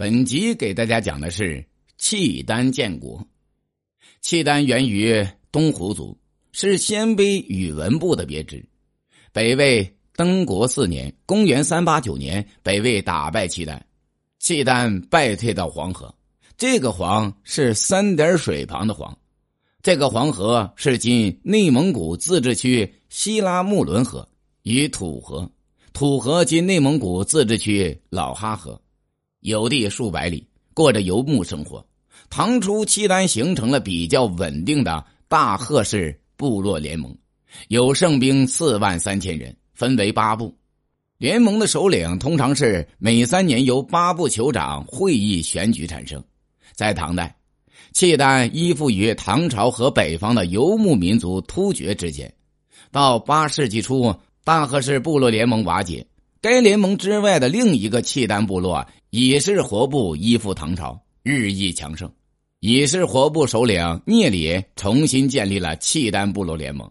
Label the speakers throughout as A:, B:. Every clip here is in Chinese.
A: 本集给大家讲的是契丹建国。契丹源于东胡族，是鲜卑宇文部的别支。北魏登国四年（公元389年），北魏打败契丹，契丹败退到黄河。这个“黄”是三点水旁的“黄”，这个黄河是今内蒙古自治区西拉木伦河与土河，土河今内蒙古自治区老哈河。有地数百里，过着游牧生活。唐初，契丹形成了比较稳定的大贺氏部落联盟，有胜兵四万三千人，分为八部。联盟的首领通常是每三年由八部酋长会议选举产生。在唐代，契丹依附于唐朝和北方的游牧民族突厥之间。到八世纪初，大贺氏部落联盟瓦解，该联盟之外的另一个契丹部落。以是活部依附唐朝，日益强盛。以是活部首领聂里重新建立了契丹部落联盟，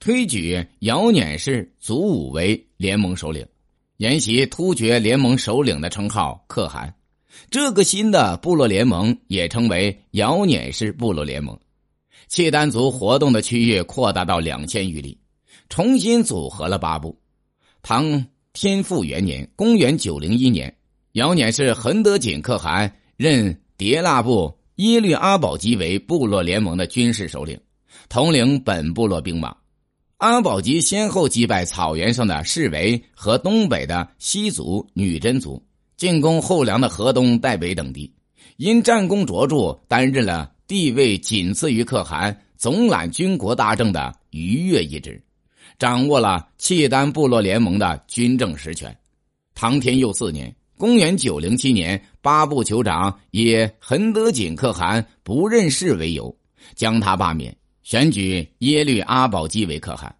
A: 推举姚辇氏祖武为联盟首领，沿袭突厥联盟首领的称号，可汗。这个新的部落联盟也称为姚辇氏部落联盟。契丹族活动的区域扩大到两千余里，重新组合了八部。唐天复元年（公元901年）。姚辇是恒德锦可汗任迭腊部耶律阿保机为部落联盟的军事首领，统领本部落兵马。阿保机先后击败草原上的士维和东北的西族、女真族，进攻后梁的河东、代北等地。因战功卓著，担任了地位仅次于可汗、总揽军国大政的逾越一职，掌握了契丹部落联盟的军政实权。唐天佑四年。公元九零七年，八部酋长以恒德景可汗不认事为由，将他罢免，选举耶律阿保机为可汗。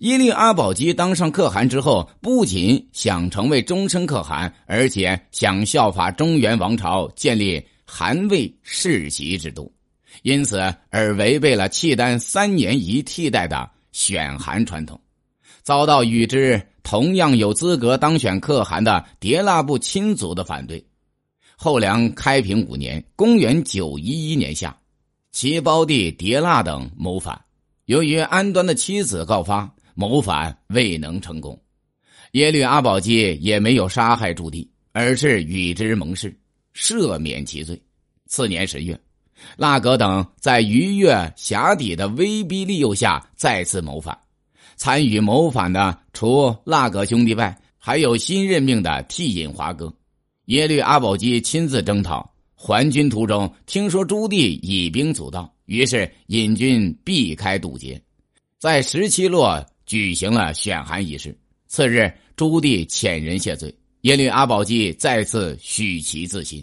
A: 耶律阿保机当上可汗之后，不仅想成为终身可汗，而且想效法中原王朝建立汗位世袭制度，因此而违背了契丹三年一替代的选汗传统，遭到与之。同样有资格当选可汗的迭腊部亲族的反对。后梁开平五年（公元911年夏），其胞弟迭腊等谋反，由于安端的妻子告发，谋反未能成功。耶律阿保机也没有杀害朱棣，而是与之盟誓，赦免其罪。次年十月，剌格等在逾越峡底的威逼利诱下再次谋反。参与谋反的除剌格兄弟外，还有新任命的替尹华哥。耶律阿保机亲自征讨，还军途中听说朱棣以兵阻道，于是引军避开堵截，在十七洛举行了选韩仪式。次日，朱棣遣人谢罪，耶律阿保机再次许其自新。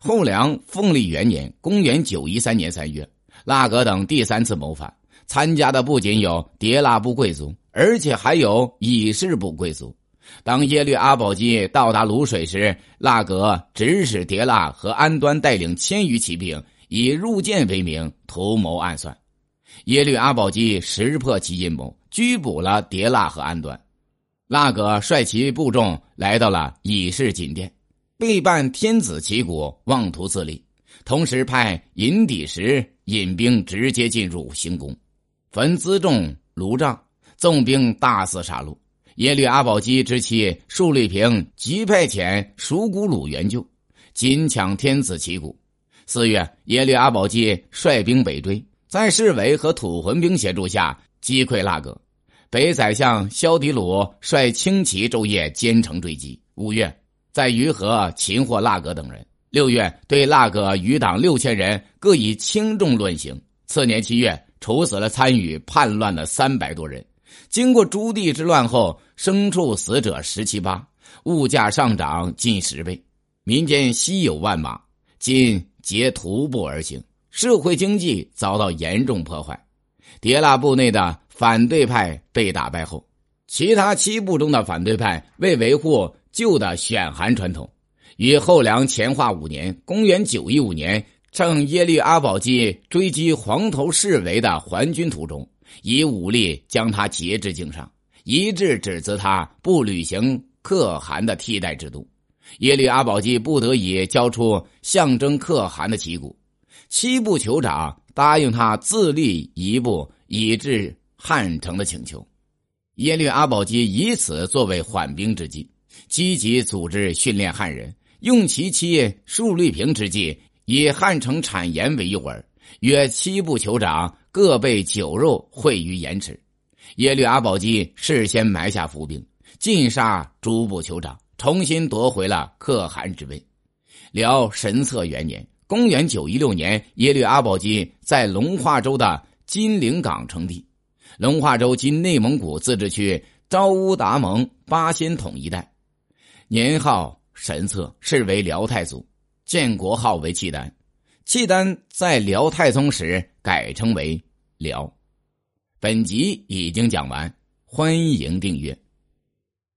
A: 后梁凤历元年（公元913年三月），剌格等第三次谋反。参加的不仅有迭腊部贵族，而且还有以氏部贵族。当耶律阿保机到达卤水时，剌格指使迭腊和安端带领千余骑兵，以入见为名图谋暗算。耶律阿保机识破其阴谋，拘捕了迭腊和安端。剌格率其部众来到了以氏锦殿，背叛天子旗鼓，妄图自立，同时派银底石引兵直接进入行宫。焚辎重炉帐，纵兵大肆杀戮。耶律阿保机之妻述律平即派遣熟古鲁援救，紧抢天子旗鼓。四月，耶律阿保机率兵北追，在侍卫和土浑兵协助下击溃剌格。北宰相萧迪鲁率轻骑昼夜兼程追击。五月，在于河擒获剌格等人。六月，对剌格余党六千人各以轻重论刑。次年七月。处死了参与叛乱的三百多人。经过朱棣之乱后，牲畜死者十七八，物价上涨近十倍，民间稀有万马，今皆徒步而行，社会经济遭到严重破坏。迭腊部内的反对派被打败后，其他七部中的反对派为维护旧的选韩传统，于后梁乾化五年（公元九一五年）。趁耶律阿保机追击黄头侍卫的还军途中，以武力将他截至颈上，一致指责他不履行可汗的替代制度。耶律阿保机不得已交出象征可汗的旗鼓，七部酋长答应他自立一部以至汉城的请求。耶律阿保机以此作为缓兵之计，积极组织训练汉人，用其妻述律平之计，以汉城产盐为诱饵，约七部酋长各备酒肉会于盐池。耶律阿保机事先埋下伏兵，尽杀诸部酋长，重新夺回了可汗之位。辽神策元年（公元916年），耶律阿保机在龙化州的金陵港称帝。龙化州今内蒙古自治区昭乌达盟巴仙统一带，年号神策，是为辽太祖，建国号为契丹，契丹在辽太宗时改称为辽。本集已经讲完，欢迎订阅。